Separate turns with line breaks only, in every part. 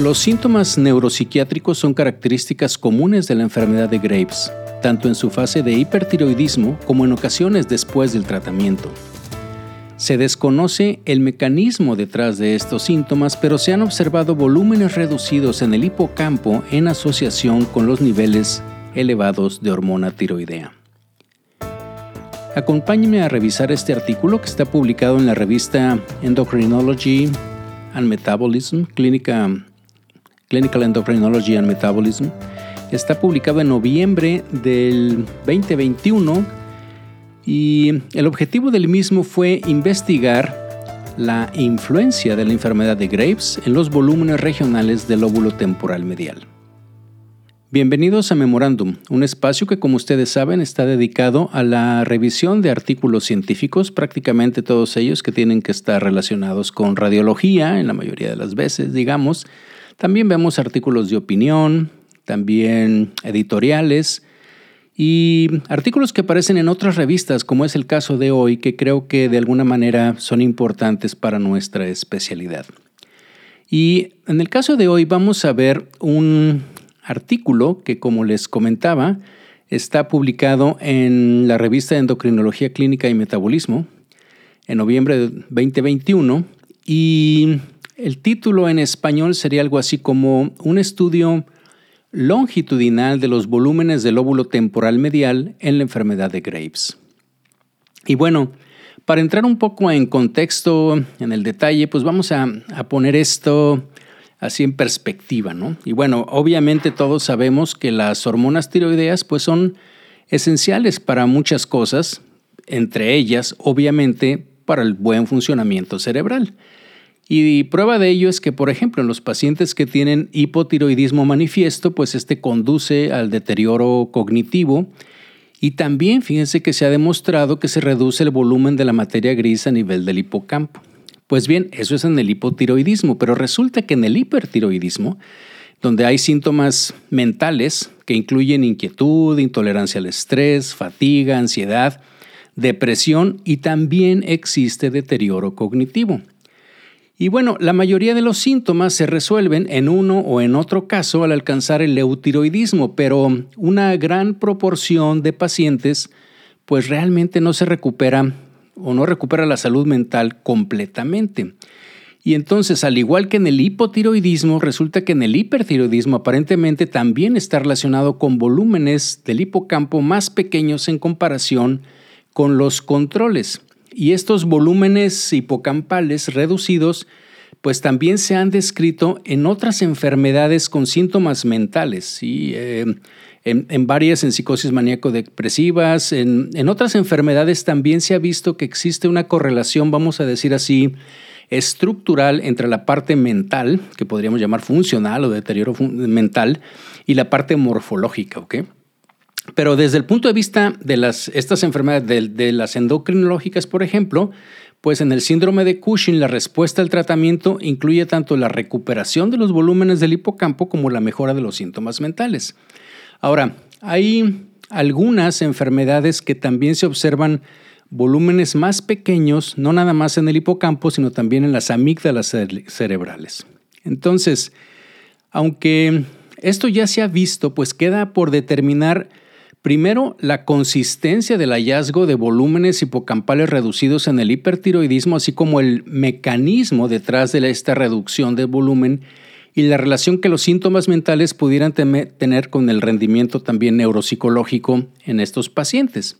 Los síntomas neuropsiquiátricos son características comunes de la enfermedad de Graves, tanto en su fase de hipertiroidismo como en ocasiones después del tratamiento. Se desconoce el mecanismo detrás de estos síntomas, pero se han observado volúmenes reducidos en el hipocampo en asociación con los niveles elevados de hormona tiroidea. Acompáñeme a revisar este artículo que está publicado en la revista Endocrinology and Metabolism, Clinical Endocrinology and Metabolism. Está publicado en noviembre del 2021 y el objetivo del mismo fue investigar la influencia de la enfermedad de Graves en los volúmenes regionales del lóbulo temporal medial. Bienvenidos a Memorandum, un espacio que como ustedes saben está dedicado a la revisión de artículos científicos, prácticamente todos ellos que tienen que estar relacionados con radiología, en la mayoría de las veces, digamos. También vemos artículos de opinión, también editoriales y artículos que aparecen en otras revistas, como es el caso de hoy, que creo que de alguna manera son importantes para nuestra especialidad. Y en el caso de hoy vamos a ver un artículo que, como les comentaba, está publicado en la revista Endocrinología Clínica y Metabolismo en noviembre de 2021 y el título en español sería algo así como un estudio longitudinal de los volúmenes del lóbulo temporal medial en la enfermedad de Graves. Y bueno, para entrar un poco en contexto, en el detalle, pues vamos a, a poner esto así en perspectiva, ¿no? Y bueno, obviamente todos sabemos que las hormonas tiroideas pues son esenciales para muchas cosas, entre ellas, obviamente, para el buen funcionamiento cerebral. Y prueba de ello es que, por ejemplo, en los pacientes que tienen hipotiroidismo manifiesto, pues este conduce al deterioro cognitivo y también fíjense que se ha demostrado que se reduce el volumen de la materia gris a nivel del hipocampo. Pues bien, eso es en el hipotiroidismo, pero resulta que en el hipertiroidismo, donde hay síntomas mentales que incluyen inquietud, intolerancia al estrés, fatiga, ansiedad, depresión y también existe deterioro cognitivo. Y bueno, la mayoría de los síntomas se resuelven en uno o en otro caso al alcanzar el eutiroidismo, pero una gran proporción de pacientes pues realmente no se recupera o no recupera la salud mental completamente. Y entonces, al igual que en el hipotiroidismo, resulta que en el hipertiroidismo aparentemente también está relacionado con volúmenes del hipocampo más pequeños en comparación con los controles. Y estos volúmenes hipocampales reducidos pues también se han descrito en otras enfermedades con síntomas mentales. Eh, en, varias, en psicosis maníaco-depresivas, en, en otras enfermedades también se ha visto que existe una correlación, vamos a decir así, estructural entre la parte mental, que podríamos llamar funcional o deterioro mental, y la parte morfológica, ¿ok? Pero desde el punto de vista de las, estas enfermedades, de, de las endocrinológicas, por ejemplo, pues en el síndrome de Cushing la respuesta al tratamiento incluye tanto la recuperación de los volúmenes del hipocampo como la mejora de los síntomas mentales. Ahora, hay algunas enfermedades que también se observan volúmenes más pequeños, no nada más en el hipocampo, sino también en las amígdalas cerebrales. Entonces, aunque esto ya se ha visto, pues queda por determinar primero la consistencia del hallazgo de volúmenes hipocampales reducidos en el hipertiroidismo, así como el mecanismo detrás de esta reducción de volumen y la relación que los síntomas mentales pudieran tener con el rendimiento también neuropsicológico en estos pacientes.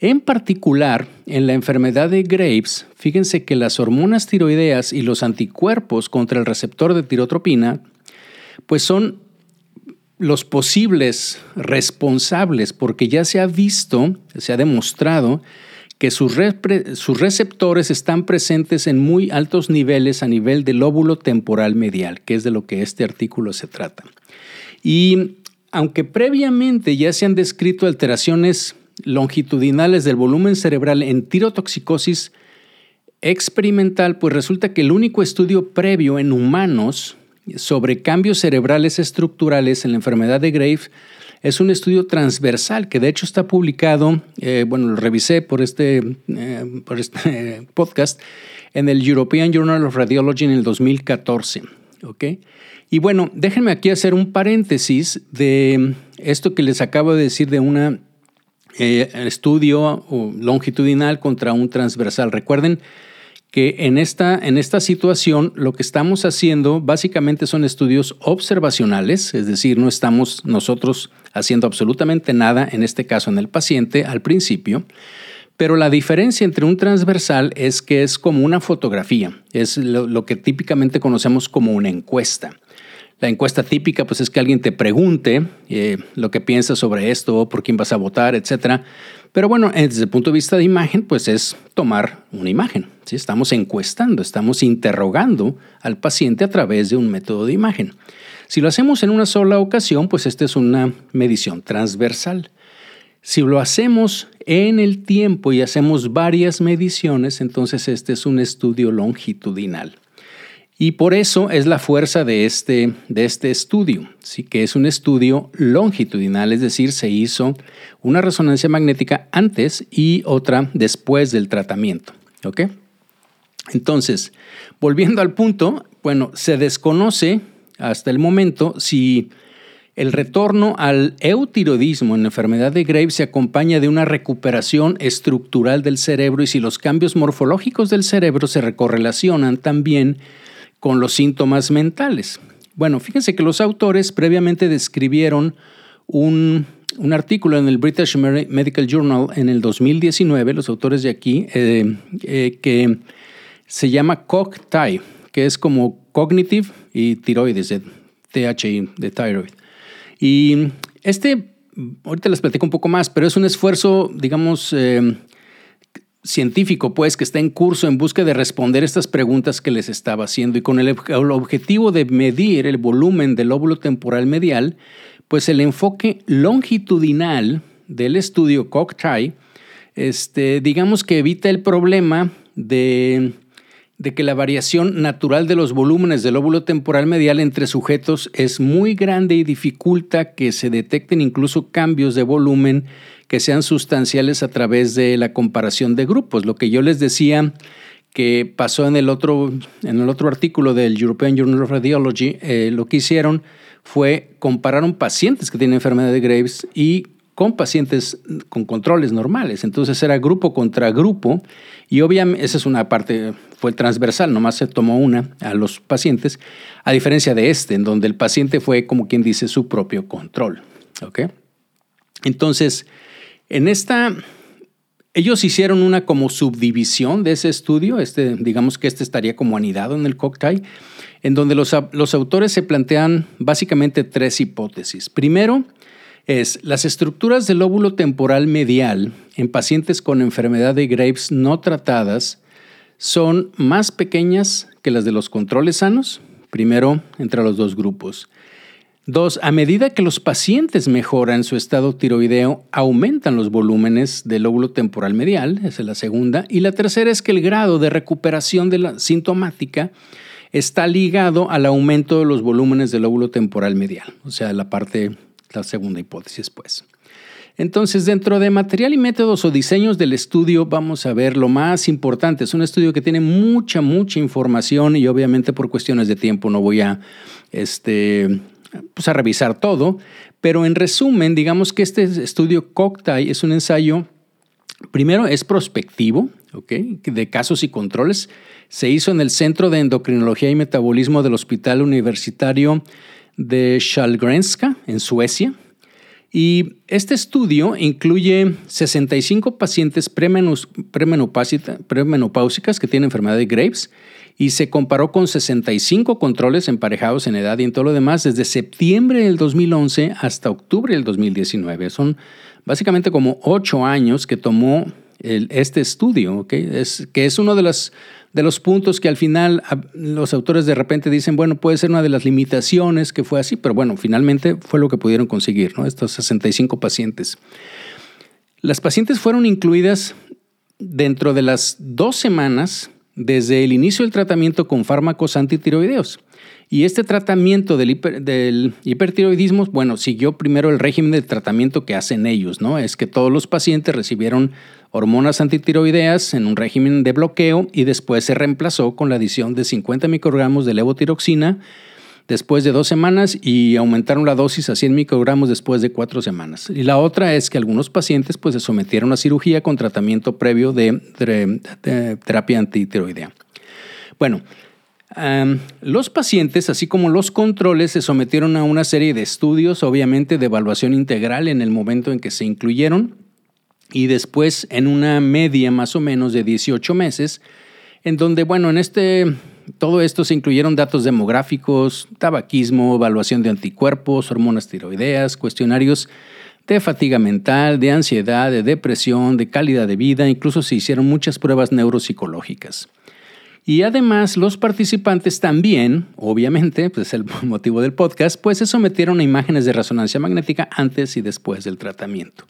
En particular, en la enfermedad de Graves, fíjense que las hormonas tiroideas y los anticuerpos contra el receptor de tirotropina, pues son los posibles responsables, porque ya se ha visto, se ha demostrado que sus, receptores están presentes en muy altos niveles a nivel del lóbulo temporal medial, que es de lo que este artículo se trata. Y aunque previamente ya se han descrito alteraciones longitudinales del volumen cerebral en tirotoxicosis experimental, pues resulta que el único estudio previo en humanos sobre cambios cerebrales estructurales en la enfermedad de Graves es un estudio transversal que de hecho está publicado, eh, bueno, lo revisé por este, eh, este podcast, en el European Journal of Radiology en el 2014. ¿ok? Y bueno, déjenme aquí hacer un paréntesis de esto que les acabo de decir de un eh, estudio longitudinal contra un transversal. Recuerden que en esta, en esta situación lo que estamos haciendo básicamente son estudios observacionales, es decir, no estamos nosotros haciendo absolutamente nada, en este caso en el paciente, al principio, pero la diferencia entre un transversal es que es como una fotografía, es lo, que típicamente conocemos como una encuesta. La encuesta típica pues es que alguien te pregunte eh, lo que piensas sobre esto, por quién vas a votar, etc. Pero bueno, desde el punto de vista de imagen, pues es tomar una imagen. Estamos encuestando, estamos interrogando al paciente a través de un método de imagen. Si lo hacemos en una sola ocasión, pues esta es una medición transversal. Si lo hacemos en el tiempo y hacemos varias mediciones, entonces este es un estudio longitudinal. Y por eso es la fuerza de este, de este estudio, ¿sí? que es un estudio longitudinal, es decir, se hizo una resonancia magnética antes y otra después del tratamiento. Entonces, volviendo al punto, bueno, se desconoce hasta el momento si el retorno al eutiroidismo en la enfermedad de Graves se acompaña de una recuperación estructural del cerebro y si los cambios morfológicos del cerebro se recorrelacionan también con los síntomas mentales. Bueno, fíjense que los autores previamente describieron un, artículo en el British Medical Journal en el 2019, los autores de aquí, eh, eh, que se llama COG-TI, que es como cognitive y tiroides, de THI, de thyroid. Y este, ahorita les platico un poco más, pero es un esfuerzo, digamos, eh, científico, pues, que está en curso en busca de responder estas preguntas que les estaba haciendo y con el, objetivo de medir el volumen del óvulo temporal medial, pues el enfoque longitudinal del estudio Cocktai, este, digamos que evita el problema de de que la variación natural de los volúmenes del óvulo temporal medial entre sujetos es muy grande y dificulta que se detecten incluso cambios de volumen que sean sustanciales a través de la comparación de grupos. Lo que yo les decía que pasó en el otro, en el otro artículo del European Journal of Radiology, eh, lo que hicieron fue compararon pacientes que tienen enfermedad de Graves y con pacientes con controles normales. Entonces era grupo contra grupo y obviamente esa es una parte, fue transversal, nomás se tomó una a los pacientes, a diferencia de este, en donde el paciente fue como quien dice su propio control. ¿ok? Entonces, en esta, ellos hicieron una como subdivisión de ese estudio, este, digamos que este estaría como anidado en el cocktail, en donde los, los autores se plantean básicamente tres hipótesis. Primero, es las estructuras del óvulo temporal medial en pacientes con enfermedad de Graves no tratadas son más pequeñas que las de los controles sanos, primero entre los dos grupos. Dos, a medida que los pacientes mejoran su estado tiroideo, aumentan los volúmenes del óvulo temporal medial, esa es la segunda. Y la tercera es que el grado de recuperación de la sintomática está ligado al aumento de los volúmenes del óvulo temporal medial, o sea, la parte la segunda hipótesis, pues. Entonces, dentro de material y métodos o diseños del estudio, vamos a ver lo más importante. Es un estudio que tiene mucha, mucha información y obviamente por cuestiones de tiempo no voy a, este, pues a revisar todo. Pero en resumen, digamos que este estudio Coctai es un ensayo, primero es prospectivo, de casos y controles. Se hizo en el Centro de Endocrinología y Metabolismo del Hospital Universitario de Sahlgrenska, en Suecia. Y este estudio incluye 65 pacientes premenopáusicas que tienen enfermedad de Graves y se comparó con 65 controles emparejados en edad y en todo lo demás desde septiembre del 2011 hasta octubre del 2019. Son básicamente como ocho años que tomó este estudio, es, que es uno de las de los puntos que al final los autores de repente dicen, bueno, puede ser una de las limitaciones que fue así, pero bueno, finalmente fue lo que pudieron conseguir, ¿no? Estos 65 pacientes. Las pacientes fueron incluidas dentro de las dos semanas desde el inicio del tratamiento con fármacos antitiroideos. Y este tratamiento del, hipertiroidismo, bueno, siguió primero el régimen de tratamiento que hacen ellos, ¿no? Es que todos los pacientes recibieron hormonas antitiroideas en un régimen de bloqueo y después se reemplazó con la adición de 50 microgramos de levotiroxina después de dos semanas y aumentaron la dosis a 100 microgramos después de cuatro semanas. Y la otra es que algunos pacientes pues, se sometieron a cirugía con tratamiento previo de, terapia antitiroidea. Bueno, los pacientes, así como los controles, se sometieron a una serie de estudios, obviamente de evaluación integral en el momento en que se incluyeron y después en una media más o menos de 18 meses, en donde, bueno, en este todo esto se incluyeron datos demográficos, tabaquismo, evaluación de anticuerpos, hormonas tiroideas, cuestionarios de fatiga mental, de ansiedad, de depresión, de calidad de vida, incluso se hicieron muchas pruebas neuropsicológicas. Y además los participantes también, obviamente, pues es el motivo del podcast, pues se sometieron a imágenes de resonancia magnética antes y después del tratamiento.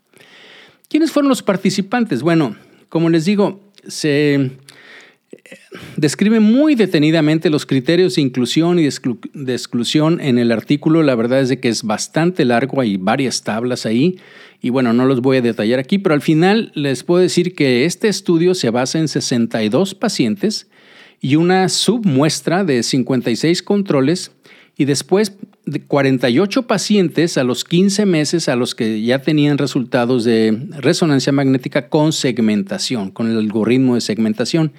¿Quiénes fueron los participantes? Bueno, como les digo, se describe muy detenidamente los criterios de inclusión y de, exclusión en el artículo. La verdad es de que es bastante largo, hay varias tablas ahí y bueno, no los voy a detallar aquí, pero al final les puedo decir que este estudio se basa en 62 pacientes y una submuestra de 56 controles y después de 48 pacientes a los 15 meses a los que ya tenían resultados de resonancia magnética con segmentación, con el algoritmo de segmentación.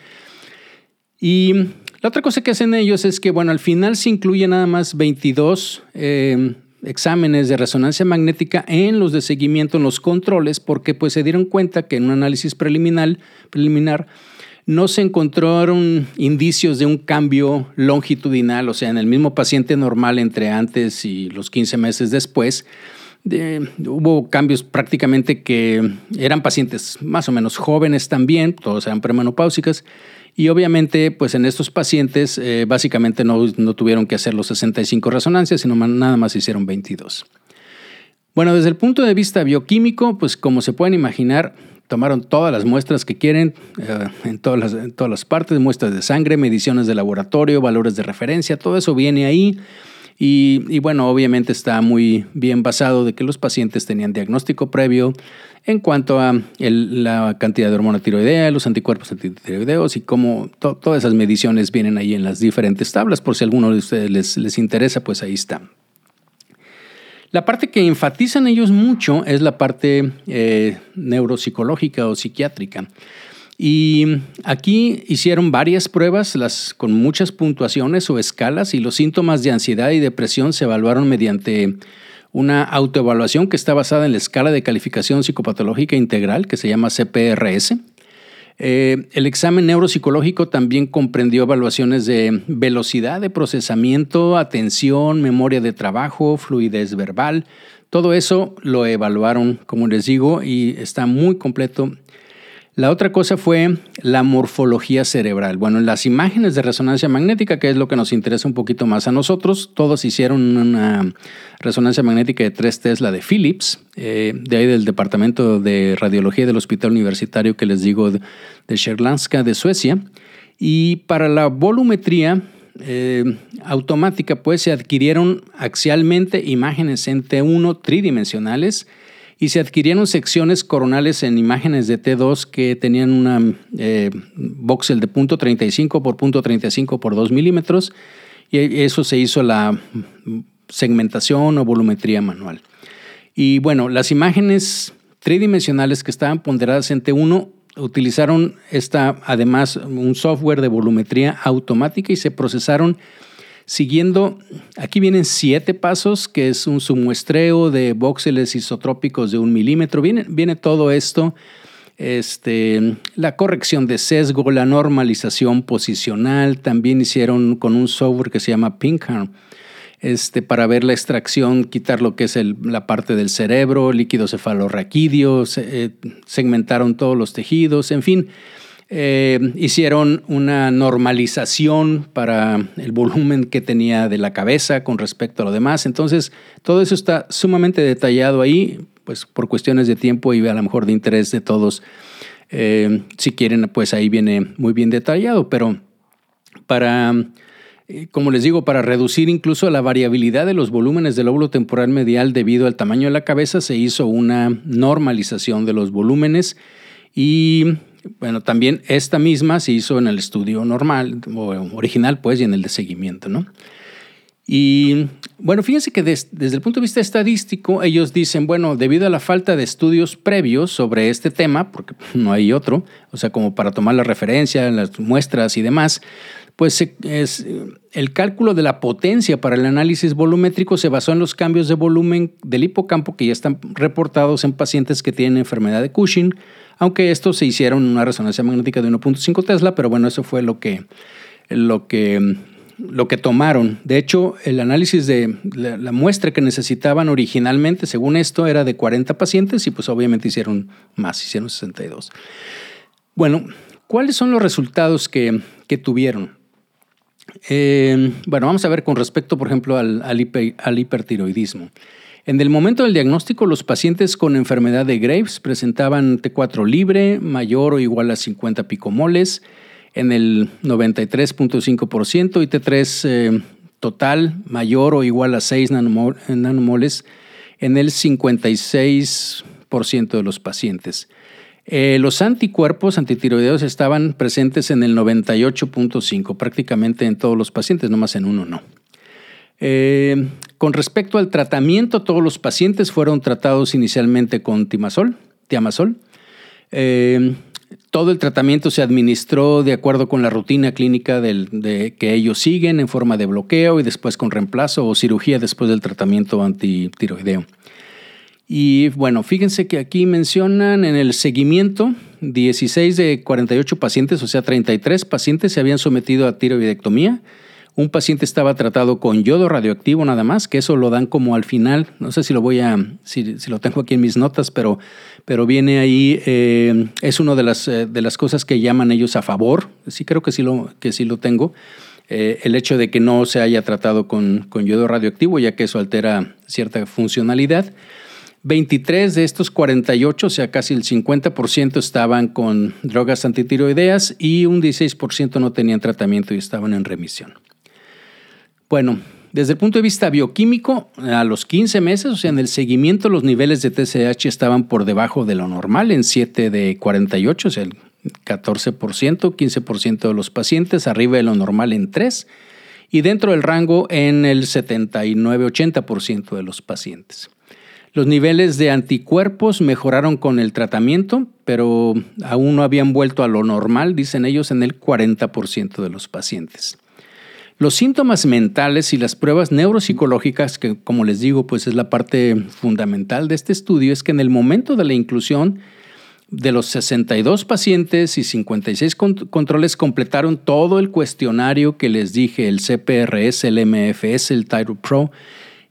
Y la otra cosa que hacen ellos es que, bueno, al final se incluye nada más 22 eh, exámenes de resonancia magnética en los de seguimiento, en los controles, porque pues se dieron cuenta que en un análisis preliminar no se encontraron indicios de un cambio longitudinal, o sea, en el mismo paciente normal entre antes y los 15 meses después. hubo cambios prácticamente que eran pacientes más o menos jóvenes también, todos eran premenopáusicas, y obviamente, pues en estos pacientes eh, básicamente no, tuvieron que hacer los 65 resonancias, sino nada más hicieron 22. Bueno, desde el punto de vista bioquímico, pues como se pueden imaginar, tomaron todas las muestras que quieren, eh, en, todas las, todas las partes, muestras de sangre, mediciones de laboratorio, valores de referencia, todo eso viene ahí. Y, bueno, obviamente está muy bien basado de que los pacientes tenían diagnóstico previo en cuanto a la cantidad de hormona tiroidea, los anticuerpos antitiroideos y cómo todas esas mediciones vienen ahí en las diferentes tablas. Por si alguno de ustedes les, les interesa, pues ahí está. La parte que enfatizan ellos mucho es la parte eh, neuropsicológica o psiquiátrica. Y aquí hicieron varias pruebas las, con muchas puntuaciones o escalas y los síntomas de ansiedad y depresión se evaluaron mediante una autoevaluación que está basada en la escala de calificación psicopatológica integral que se llama CPRS. Eh, el examen neuropsicológico también comprendió evaluaciones de velocidad de procesamiento, atención, memoria de trabajo, fluidez verbal. Todo eso lo evaluaron, como les digo, y está muy completo la otra cosa fue la morfología cerebral. Bueno, las imágenes de resonancia magnética, que es lo que nos interesa un poquito más a nosotros, todos hicieron una resonancia magnética de 3 Tesla de Philips, eh, de ahí del Departamento de Radiología del Hospital Universitario que les digo de, de de Suecia. Y para la volumetría eh, automática, pues se adquirieron axialmente imágenes en T1 tridimensionales y se adquirieron secciones coronales en imágenes de T2 que tenían una eh, voxel de punto .35 por punto .35 por 2 milímetros y eso se hizo la segmentación o volumetría manual. Y bueno, las imágenes tridimensionales que estaban ponderadas en T1 utilizaron esta, además un software de volumetría automática y se procesaron Siguiendo, aquí vienen siete pasos, que es un submuestreo de voxeles isotrópicos de un milímetro. Viene, todo esto, este, la corrección de sesgo, la normalización posicional. También hicieron con un software que se llama Pinkham. Este, para ver la extracción, quitar lo que es la parte del cerebro, líquido cefalorraquídeo, eh, segmentaron todos los tejidos, en fin, eh, hicieron una normalización para el volumen que tenía de la cabeza con respecto a lo demás. Entonces, todo eso está sumamente detallado ahí, pues por cuestiones de tiempo y a lo mejor de interés de todos. Eh, si quieren, pues ahí viene muy bien detallado, pero para, eh, como les digo, para reducir incluso la variabilidad de los volúmenes del óvulo temporal medial debido al tamaño de la cabeza, se hizo una normalización de los volúmenes y bueno, también esta misma se hizo en el estudio normal, o original, pues, y en el de seguimiento, ¿no? Y bueno, fíjense que desde el punto de vista estadístico, ellos dicen, bueno, debido a la falta de estudios previos sobre este tema, porque no hay otro, o sea, como para tomar la referencia, las muestras y demás, pues es, el cálculo de la potencia para el análisis volumétrico se basó en los cambios de volumen del hipocampo que ya están reportados en pacientes que tienen enfermedad de Cushing, aunque estos se hicieron en una resonancia magnética de 1.5 Tesla, pero bueno, eso fue lo que, lo que lo que tomaron. De hecho, el análisis de la, muestra que necesitaban originalmente, según esto, era de 40 pacientes y pues obviamente hicieron más, hicieron 62. Bueno, ¿cuáles son los resultados que, tuvieron? Eh, bueno, vamos a ver con respecto, por ejemplo, al, al hipertiroidismo. En el momento del diagnóstico, los pacientes con enfermedad de Graves presentaban T4 libre, mayor o igual a 50 picomoles, en el 93.5% y T3 eh, total mayor o igual a 6 nanomoles en el 56% de los pacientes. Eh, los anticuerpos antitiroideos estaban presentes en el 98.5, prácticamente en todos los pacientes, no más en uno no. Eh, con respecto al tratamiento, todos los pacientes fueron tratados inicialmente con timazol, tiamazol. Todo el tratamiento se administró de acuerdo con la rutina clínica de, que ellos siguen en forma de bloqueo y después con reemplazo o cirugía después del tratamiento antitiroideo. Y bueno, fíjense que aquí mencionan en el seguimiento 16 de 48 pacientes, o sea, 33 pacientes se habían sometido a tiroidectomía un paciente estaba tratado con yodo radioactivo nada más, que eso lo dan como al final. No sé si lo voy a, si, lo tengo aquí en mis notas, pero, pero viene ahí, eh, es una de las, eh, de las cosas que llaman ellos a favor. Sí creo que sí lo, que sí lo tengo. Eh, el hecho de que no se haya tratado con, con yodo radioactivo, ya que eso altera cierta funcionalidad. 23 de estos 48, o sea, casi el 50% estaban con drogas antitiroideas y un 16% no tenían tratamiento y estaban en remisión. Bueno, desde el punto de vista bioquímico, a los 15 meses, o sea, en el seguimiento, los niveles de TSH estaban por debajo de lo normal, en 7 de 48, o sea, el 14%, 15% de los pacientes, arriba de lo normal en 3, y dentro del rango en el 79-80% de los pacientes. Los niveles de anticuerpos mejoraron con el tratamiento, pero aún no habían vuelto a lo normal, dicen ellos, en el 40% de los pacientes. Los síntomas mentales y las pruebas neuropsicológicas, que como les digo, pues es la parte fundamental de este estudio, es que en el momento de la inclusión de los 62 pacientes y 56 controles completaron todo el cuestionario que les dije, el CPRS, el MFS, el Tyro Pro,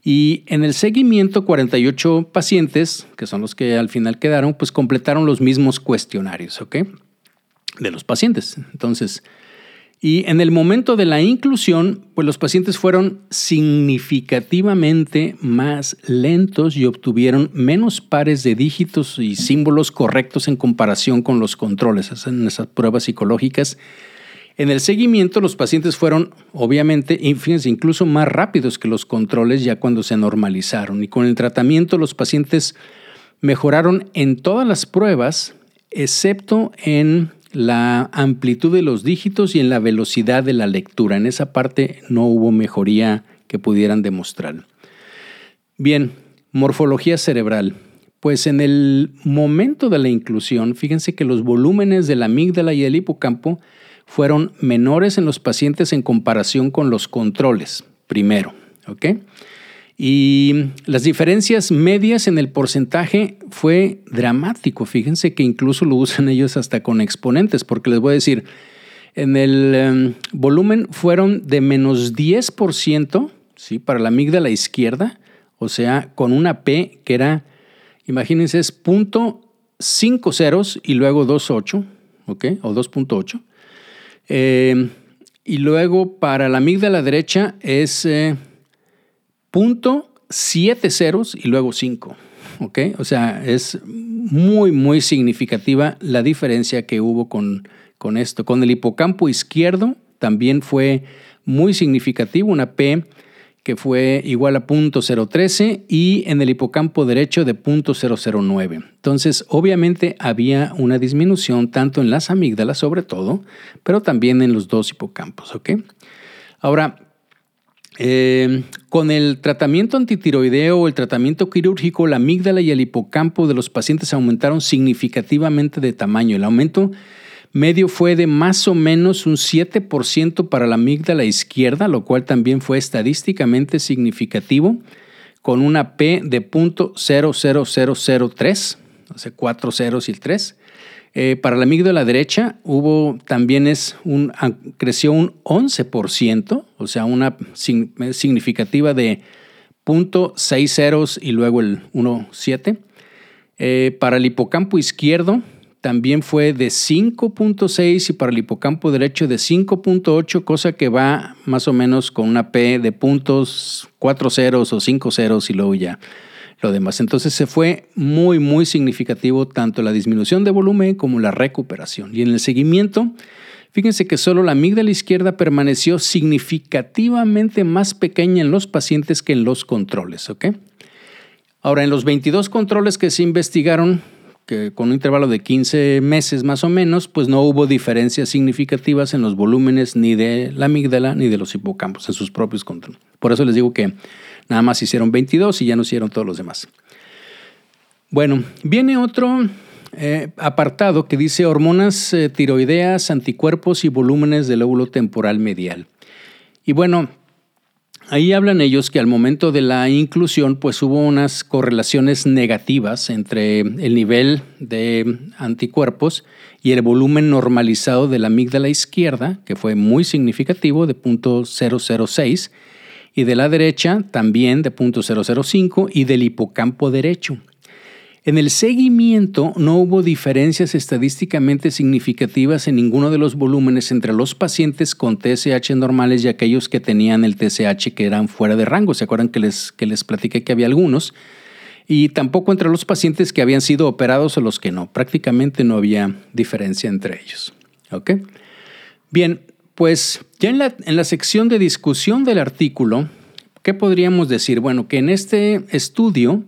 y en el seguimiento 48 pacientes, que son los que al final quedaron, pues completaron los mismos cuestionarios, ¿ok? De los pacientes. Entonces, y en el momento de la inclusión, pues los pacientes fueron significativamente más lentos y obtuvieron menos pares de dígitos y símbolos correctos en comparación con los controles, en esas pruebas psicológicas. En el seguimiento, los pacientes fueron, obviamente, incluso más rápidos que los controles ya cuando se normalizaron. Y con el tratamiento, los pacientes mejoraron en todas las pruebas, excepto en la amplitud de los dígitos y en la velocidad de la lectura. En esa parte no hubo mejoría que pudieran demostrar. Bien, morfología cerebral. Pues en el momento de la inclusión, fíjense que los volúmenes de la amígdala y el hipocampo fueron menores en los pacientes en comparación con los controles, primero. ¿ok?, y las diferencias medias en el porcentaje fue dramático. Fíjense que incluso lo usan ellos hasta con exponentes, porque les voy a decir, en el em, volumen fueron de menos 10%, ¿sí? Para la amígdala izquierda, o sea, con una P que era, imagínense, es punto cinco ceros y luego 2.8, ¿ok? O 2.8. Em, y luego para la amígdala derecha es... Eh, punto, siete ceros y luego cinco. ¿ok? O sea, es muy, muy significativa la diferencia que hubo con, con esto. Con el hipocampo izquierdo también fue muy significativo, una P que fue igual a .013 y en el hipocampo derecho de .009. Entonces, obviamente había una disminución tanto en las amígdalas sobre todo, pero también en los dos hipocampos, ¿ok? Ahora, eh, con el tratamiento antitiroideo o el tratamiento quirúrgico, la amígdala y el hipocampo de los pacientes aumentaron significativamente de tamaño. El aumento medio fue de más o menos un 7% para la amígdala izquierda, lo cual también fue estadísticamente significativo, con una P de .00003, o sea, cuatro ceros y el 3. Eh, para la amígdala derecha hubo también es un, ah, creció un 11%, o sea, una significativa de 0.6 ceros y luego el 1.7. Eh, para el hipocampo izquierdo también fue de 5.6 y para el hipocampo derecho de 5.8, cosa que va más o menos con una P de puntos 4 ceros o 5 ceros y luego ya lo demás. Entonces se fue muy, muy significativo tanto la disminución de volumen como la recuperación. Y en el seguimiento, fíjense que solo la amígdala izquierda permaneció significativamente más pequeña en los pacientes que en los controles. Ahora, en los 22 controles que se investigaron, que con un intervalo de 15 meses más o menos, pues no hubo diferencias significativas en los volúmenes ni de la amígdala ni de los hipocampos en sus propios controles. Por eso les digo que nada más hicieron 22 y ya no hicieron todos los demás. Bueno, viene otro eh, apartado que dice hormonas eh, tiroideas, anticuerpos y volúmenes del óvulo temporal medial. Y bueno, Ahí hablan ellos que al momento de la inclusión pues hubo unas correlaciones negativas entre el nivel de anticuerpos y el volumen normalizado de la amígdala izquierda, que fue muy significativo de 0.006, y de la derecha también de 0.005 y del hipocampo derecho. En el seguimiento no hubo diferencias estadísticamente significativas en ninguno de los volúmenes entre los pacientes con TSH normales y aquellos que tenían el TSH que eran fuera de rango. ¿Se acuerdan que les, que les platiqué que había algunos? Y tampoco entre los pacientes que habían sido operados o los que no. Prácticamente no había diferencia entre ellos. Bien, pues ya en la, en la sección de discusión del artículo, ¿qué podríamos decir? Bueno, que en este estudio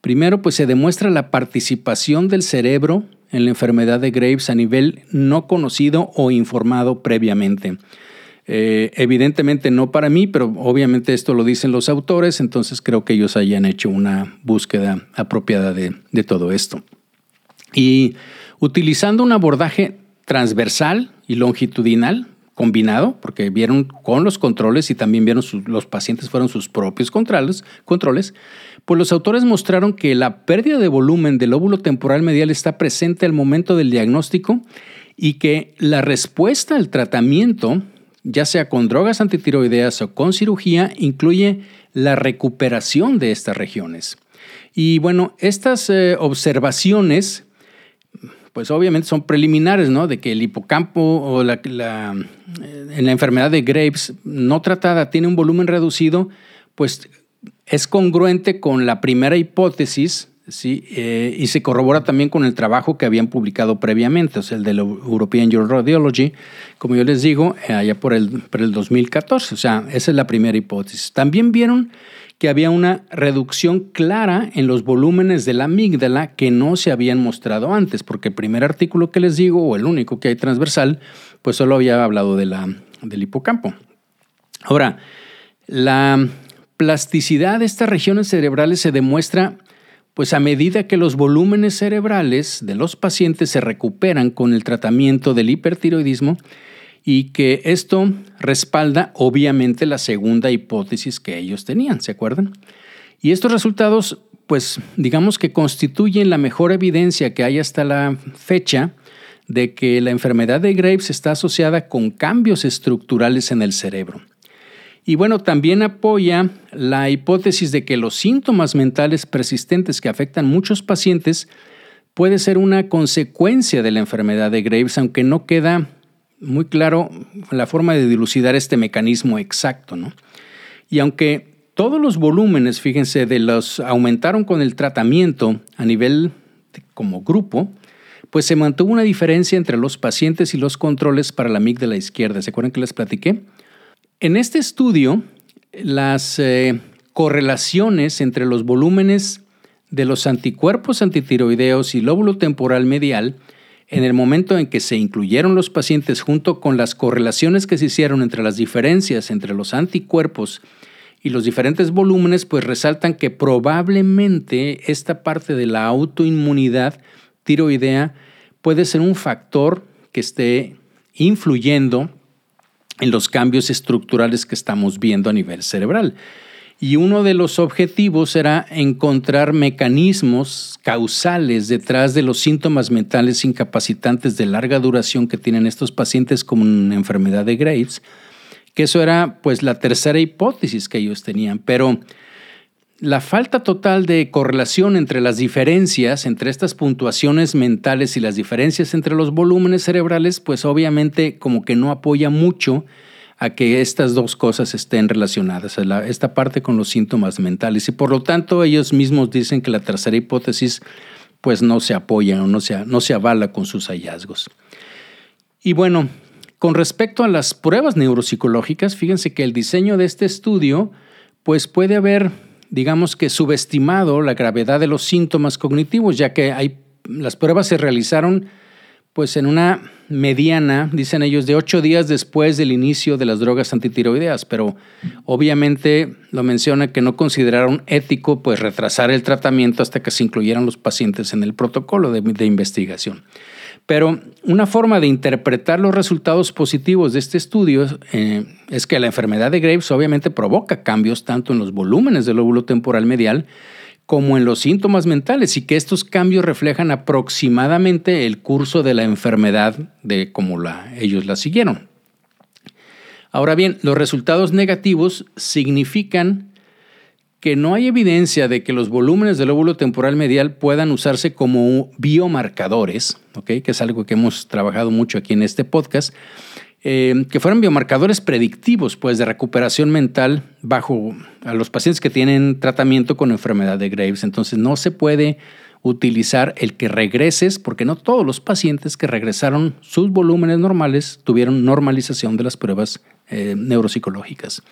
Primero, pues se demuestra la participación del cerebro en la enfermedad de Graves a nivel no conocido o informado previamente. Eh, evidentemente no para mí, pero obviamente esto lo dicen los autores, entonces creo que ellos hayan hecho una búsqueda apropiada de, de todo esto. Y utilizando un abordaje transversal y longitudinal, combinado, porque vieron con los controles y también vieron los pacientes fueron sus propios controles, controles, pues los autores mostraron que la pérdida de volumen del óvulo temporal medial está presente al momento del diagnóstico y que la respuesta al tratamiento, ya sea con drogas antitiroideas o con cirugía, incluye la recuperación de estas regiones. Y bueno, estas eh, observaciones pues obviamente son preliminares, ¿no? De que el hipocampo o la, eh, en la enfermedad de Graves no tratada tiene un volumen reducido, pues es congruente con la primera hipótesis, ¿sí? Eh, y se corrobora también con el trabajo que habían publicado previamente, o sea, el de la European Radiology, como yo les digo, eh, allá por el, por el 2014, o sea, esa es la primera hipótesis. También vieron que había una reducción clara en los volúmenes de la amígdala que no se habían mostrado antes, porque el primer artículo que les digo, o el único que hay transversal, pues solo había hablado de la, del hipocampo. Ahora, la plasticidad de estas regiones cerebrales se demuestra pues a medida que los volúmenes cerebrales de los pacientes se recuperan con el tratamiento del hipertiroidismo, y que esto respalda obviamente la segunda hipótesis que ellos tenían, ¿se acuerdan? Y estos resultados, pues digamos que constituyen la mejor evidencia que hay hasta la fecha de que la enfermedad de Graves está asociada con cambios estructurales en el cerebro. Y bueno, también apoya la hipótesis de que los síntomas mentales persistentes que afectan muchos pacientes puede ser una consecuencia de la enfermedad de Graves, aunque no queda muy claro la forma de dilucidar este mecanismo exacto, ¿no? Y aunque todos los volúmenes, fíjense, de los aumentaron con el tratamiento a nivel como grupo, pues se mantuvo una diferencia entre los pacientes y los controles para la amígdala izquierda. ¿Se acuerdan que les platiqué? En este estudio, las eh, correlaciones entre los volúmenes de los anticuerpos antitiroideos y lóbulo temporal medial en el momento en que se incluyeron los pacientes junto con las correlaciones que se hicieron entre las diferencias entre los anticuerpos y los diferentes volúmenes pues resaltan que probablemente esta parte de la autoinmunidad tiroidea puede ser un factor que esté influyendo en los cambios estructurales que estamos viendo a nivel cerebral. Y uno de los objetivos era encontrar mecanismos causales detrás de los síntomas mentales incapacitantes de larga duración que tienen estos pacientes una enfermedad de Graves, que eso era pues la tercera hipótesis que ellos tenían, pero la falta total de correlación entre las diferencias entre estas puntuaciones mentales y las diferencias entre los volúmenes cerebrales, pues obviamente como que no apoya mucho a que estas dos cosas estén relacionadas, esta parte con los síntomas mentales. Y por lo tanto ellos mismos dicen que la tercera hipótesis pues no se apoya o no se, no se avala con sus hallazgos. Y bueno, con respecto a las pruebas neuropsicológicas, fíjense que el diseño de este estudio pues puede haber digamos que subestimado la gravedad de los síntomas cognitivos, ya que hay, las pruebas se realizaron pues en una mediana, dicen ellos, de ocho días después del inicio de las drogas antitiroideas, pero obviamente lo menciona que no consideraron ético pues retrasar el tratamiento hasta que se incluyeran los pacientes en el protocolo de investigación. Pero una forma de interpretar los resultados positivos de este estudio eh, es que la enfermedad de Graves obviamente provoca cambios tanto en los volúmenes del lóbulo temporal medial como en los síntomas mentales y que estos cambios reflejan aproximadamente el curso de la enfermedad de como la, ellos la siguieron. Ahora bien, los resultados negativos significan que no hay evidencia de que los volúmenes del lóbulo temporal medial puedan usarse como biomarcadores, que es algo que hemos trabajado mucho aquí en este podcast, eh, que fueran biomarcadores predictivos pues, de recuperación mental bajo a los pacientes que tienen tratamiento con enfermedad de Graves. Entonces no se puede utilizar el que regreses, porque no todos los pacientes que regresaron sus volúmenes normales tuvieron normalización de las pruebas eh, neuropsicológicas.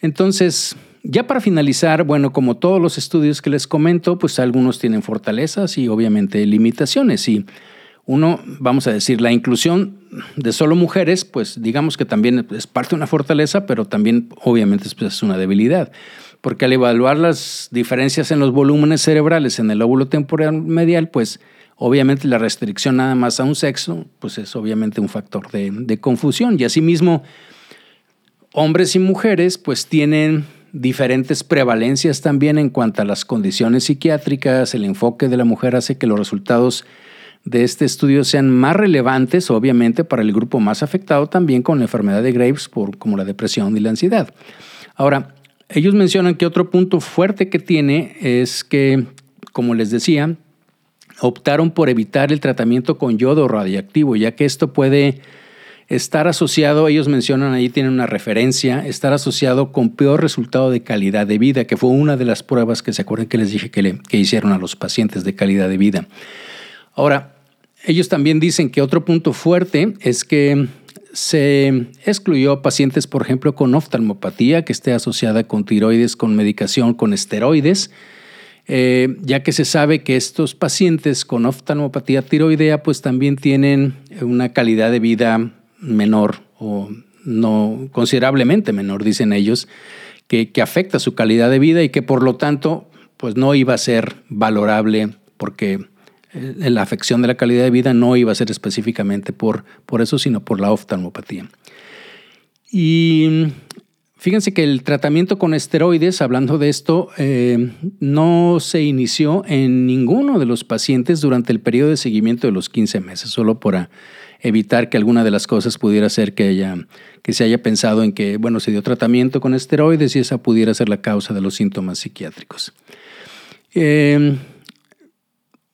Entonces, ya para finalizar, bueno, como todos los estudios que les comento, pues algunos tienen fortalezas y obviamente limitaciones. Y uno, vamos a decir, la inclusión de solo mujeres, pues digamos que también es parte de una fortaleza, pero también obviamente es una debilidad. Porque al evaluar las diferencias en los volúmenes cerebrales en el lóbulo temporal medial, pues obviamente la restricción nada más a un sexo, pues es obviamente un factor de, de confusión. Y asimismo, hombres y mujeres pues tienen diferentes prevalencias también en cuanto a las condiciones psiquiátricas, el enfoque de la mujer hace que los resultados de este estudio sean más relevantes, obviamente, para el grupo más afectado también con la enfermedad de Graves, por, como la depresión y la ansiedad. Ahora, ellos mencionan que otro punto fuerte que tiene es que, como les decía, optaron por evitar el tratamiento con yodo radiactivo, ya que esto puede estar asociado, ellos mencionan ahí, tienen una referencia, estar asociado con peor resultado de calidad de vida, que fue una de las pruebas que se acuerdan que les dije que, le, que hicieron a los pacientes de calidad de vida. Ahora, ellos también dicen que otro punto fuerte es que se excluyó pacientes, por ejemplo, con oftalmopatía que esté asociada con tiroides, con medicación, con esteroides, eh, ya que se sabe que estos pacientes con oftalmopatía tiroidea pues también tienen una calidad de vida menor o no considerablemente menor, dicen ellos, que, que, afecta su calidad de vida y que por lo tanto pues no iba a ser valorable porque la afección de la calidad de vida no iba a ser específicamente por, por eso, sino por la oftalmopatía. Y fíjense que el tratamiento con esteroides, hablando de esto, eh, no se inició en ninguno de los pacientes durante el periodo de seguimiento de los 15 meses, solo por evitar que alguna de las cosas pudiera ser que, que se haya pensado en que, bueno, se dio tratamiento con esteroides y esa pudiera ser la causa de los síntomas psiquiátricos. Em,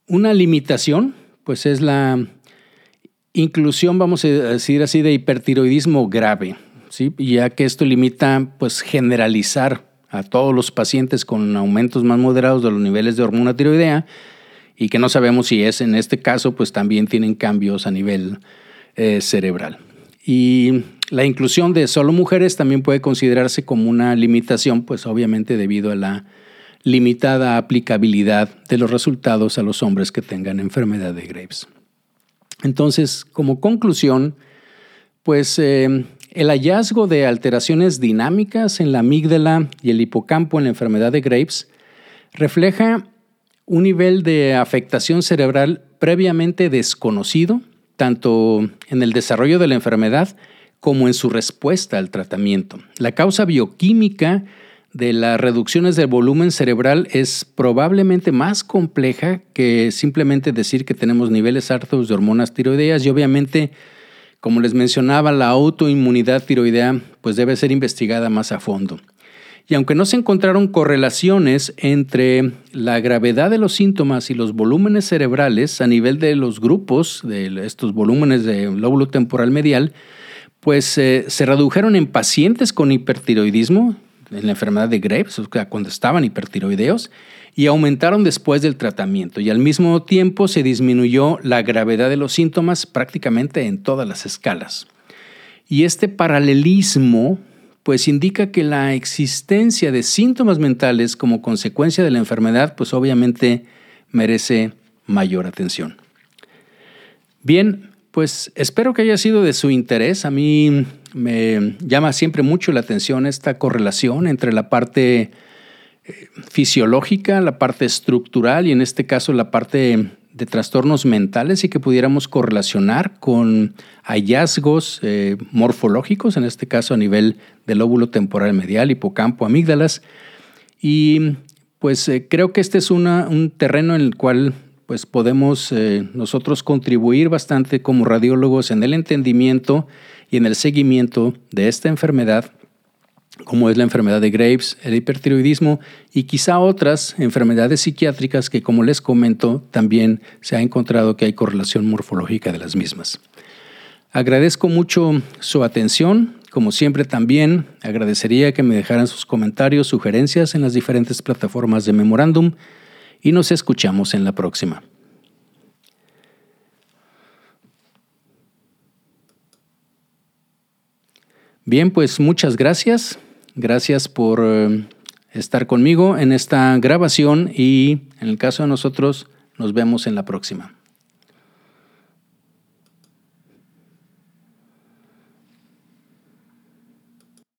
una limitación, pues es la inclusión, vamos a decir así, de hipertiroidismo grave, ¿sí? ya que esto limita, pues, generalizar a todos los pacientes con aumentos más moderados de los niveles de hormona tiroidea, y que no sabemos si es en este caso, pues también tienen cambios a nivel eh, cerebral. Y la inclusión de solo mujeres también puede considerarse como una limitación, pues obviamente debido a la limitada aplicabilidad de los resultados a los hombres que tengan enfermedad de Graves. Entonces, como conclusión, pues eh, el hallazgo de alteraciones dinámicas en la amígdala y el hipocampo en la enfermedad de Graves refleja un nivel de afectación cerebral previamente desconocido, tanto en el desarrollo de la enfermedad como en su respuesta al tratamiento. La causa bioquímica de las reducciones del volumen cerebral es probablemente más compleja que simplemente decir que tenemos niveles altos de hormonas tiroideas y obviamente, como les mencionaba, la autoinmunidad tiroidea pues debe ser investigada más a fondo. Y aunque no se encontraron correlaciones entre la gravedad de los síntomas y los volúmenes cerebrales a nivel de los grupos de estos volúmenes de lóbulo temporal medial, pues eh, se redujeron en pacientes con hipertiroidismo, en la enfermedad de Graves, cuando estaban hipertiroideos, y aumentaron después del tratamiento. Y al mismo tiempo se disminuyó la gravedad de los síntomas prácticamente en todas las escalas. Y este paralelismo pues indica que la existencia de síntomas mentales como consecuencia de la enfermedad pues obviamente merece mayor atención. Bien, pues espero que haya sido de su interés. A mí me llama siempre mucho la atención esta correlación entre la parte eh, fisiológica, la parte estructural y en este caso la parte de trastornos mentales y que pudiéramos correlacionar con hallazgos eh, morfológicos, en este caso a nivel del lóbulo temporal medial, hipocampo, amígdalas. Y pues eh, creo que este es un terreno en el cual pues podemos nosotros contribuir bastante como radiólogos en el entendimiento y en el seguimiento de esta enfermedad, como es la enfermedad de Graves, el hipertiroidismo y quizá otras enfermedades psiquiátricas que, como les comento, también se ha encontrado que hay correlación morfológica de las mismas. Agradezco mucho su atención. Como siempre también agradecería que me dejaran sus comentarios, sugerencias en las diferentes plataformas de Memorándum y nos escuchamos en la próxima. Bien, pues muchas gracias. Gracias por eh, estar conmigo en esta grabación y en el caso de nosotros nos vemos en la próxima.